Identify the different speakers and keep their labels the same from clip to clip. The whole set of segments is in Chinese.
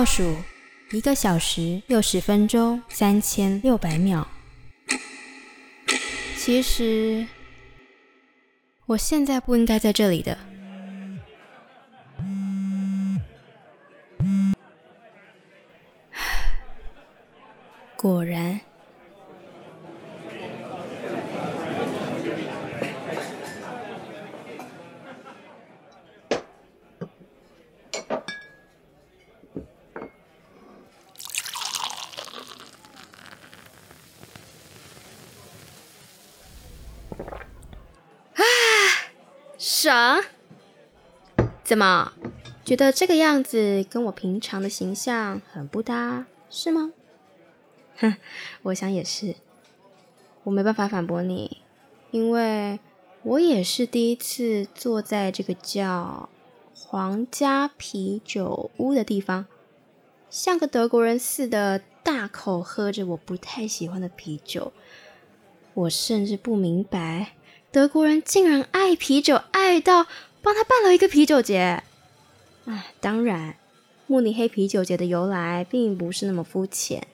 Speaker 1: 倒数一个小时六十分钟三千六百秒。其实我现在不应该在这里的。果然。爽？怎么觉得这个样子跟我平常的形象很不搭，是吗？哼，我想也是。我没办法反驳你，因为我也是第一次坐在这个叫皇家啤酒屋的地方，像个德国人似的，大口喝着我不太喜欢的啤酒。我甚至不明白。德国人竟然爱啤酒，爱到帮他办了一个啤酒节。啊，当然，慕尼黑啤酒节的由来并不是那么肤浅，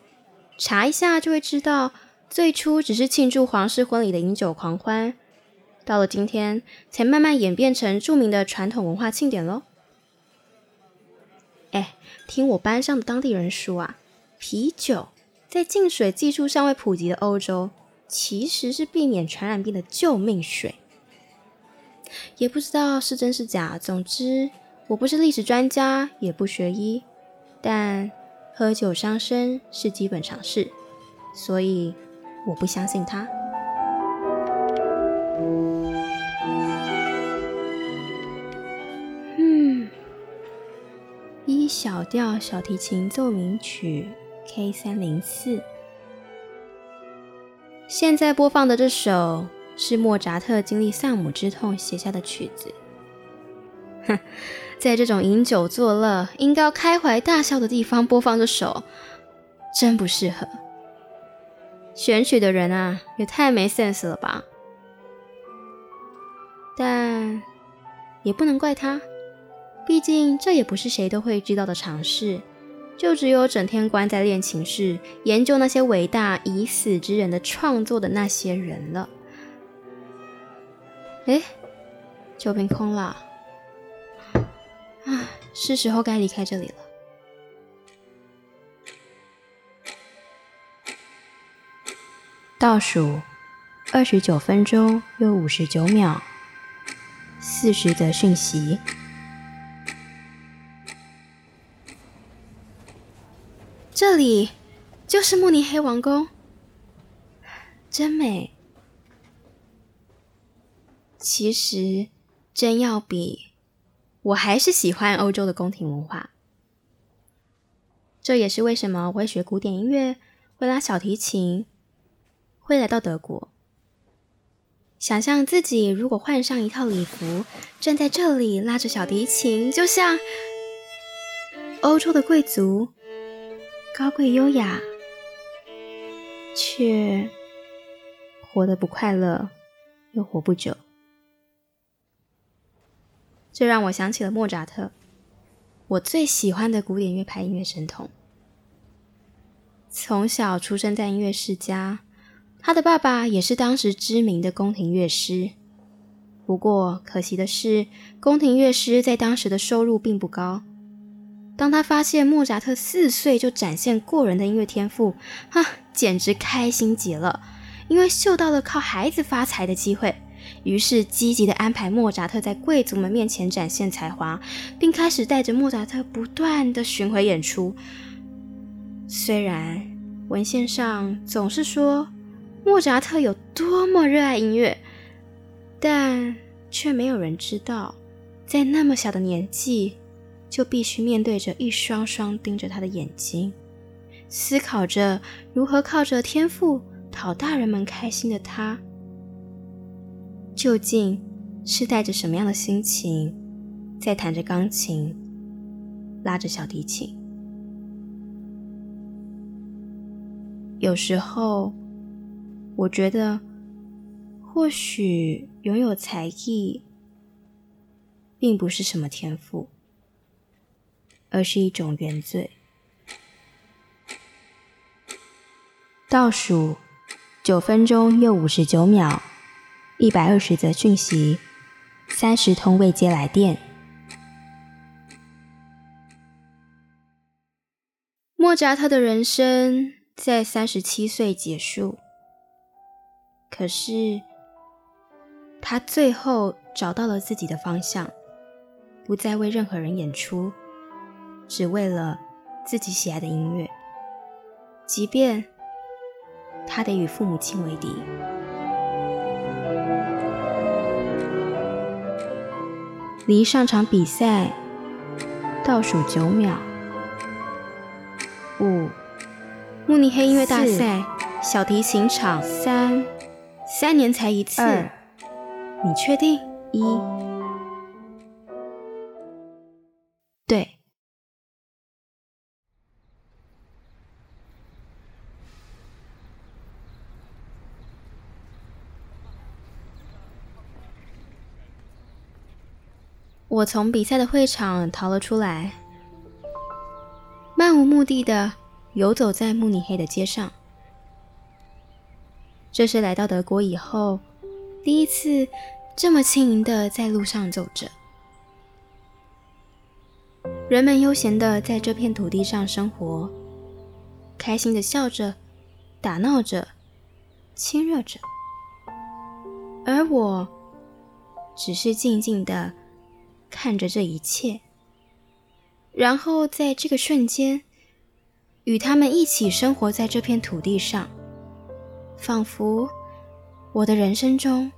Speaker 1: 查一下就会知道，最初只是庆祝皇室婚礼的饮酒狂欢，到了今天才慢慢演变成著名的传统文化庆典喽。哎，听我班上的当地人说啊，啤酒在净水技术尚未普及的欧洲。其实是避免传染病的救命水，也不知道是真是假。总之，我不是历史专家，也不学医，但喝酒伤身是基本常识，所以我不相信他。嗯，E 小调小提琴奏鸣曲 K 三零四。现在播放的这首是莫扎特经历丧母之痛写下的曲子。哼，在这种饮酒作乐、应该开怀大笑的地方播放这首，真不适合。选曲的人啊，也太没 sense 了吧？但也不能怪他，毕竟这也不是谁都会知道的常识。就只有整天关在练琴室研究那些伟大已死之人的创作的那些人了。哎，酒瓶空了，啊，是时候该离开这里了。倒数二十九分钟又五十九秒，四十则讯息。这里就是慕尼黑王宫，真美。其实，真要比，我还是喜欢欧洲的宫廷文化。这也是为什么我会学古典音乐，会拉小提琴，会来到德国。想象自己如果换上一套礼服，站在这里拉着小提琴，就像欧洲的贵族。高贵优雅，却活得不快乐，又活不久。这让我想起了莫扎特，我最喜欢的古典乐派音乐神童。从小出生在音乐世家，他的爸爸也是当时知名的宫廷乐师。不过可惜的是，宫廷乐师在当时的收入并不高。当他发现莫扎特四岁就展现过人的音乐天赋，哈，简直开心极了，因为嗅到了靠孩子发财的机会，于是积极的安排莫扎特在贵族们面前展现才华，并开始带着莫扎特不断的巡回演出。虽然文献上总是说莫扎特有多么热爱音乐，但却没有人知道，在那么小的年纪。就必须面对着一双双盯着他的眼睛，思考着如何靠着天赋讨大人们开心的他，究竟是带着什么样的心情，在弹着钢琴，拉着小提琴？有时候，我觉得，或许拥有才艺，并不是什么天赋。而是一种原罪。倒数九分钟又五十九秒一百二十则讯息三十通未接来电。莫扎特的人生在三十七岁结束可是他最后找到了自己的方向不再为任何人演出。只为了自己喜爱的音乐，即便他得与父母亲为敌。离上场比赛倒数九秒。五，慕尼黑音乐大赛小提琴场三，三年才一次。二，你确定？一，我从比赛的会场逃了出来。漫无目的的游走在慕尼黑的街上，这是来到德国以后第一次这么轻盈的在路上走着。人们悠闲的在这片土地上生活，开心的笑着，打闹着，亲热着，而我只是静静的看着这一切。然后在这个瞬间，与他们一起生活在这片土地上，仿佛我的人生中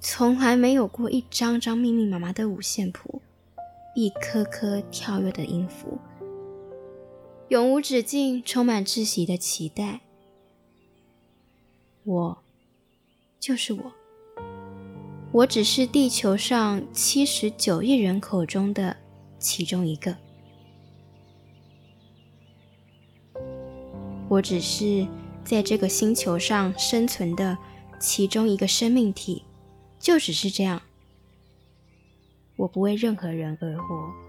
Speaker 1: 从来没有过一张张密密麻麻的五线谱，一颗颗跳跃的音符，永无止境、充满窒息的期待。我就是我，我只是地球上七十九亿人口中的其中一个。我只是在这个星球上生存的其中一个生命体，就只是这样。我不为任何人而活。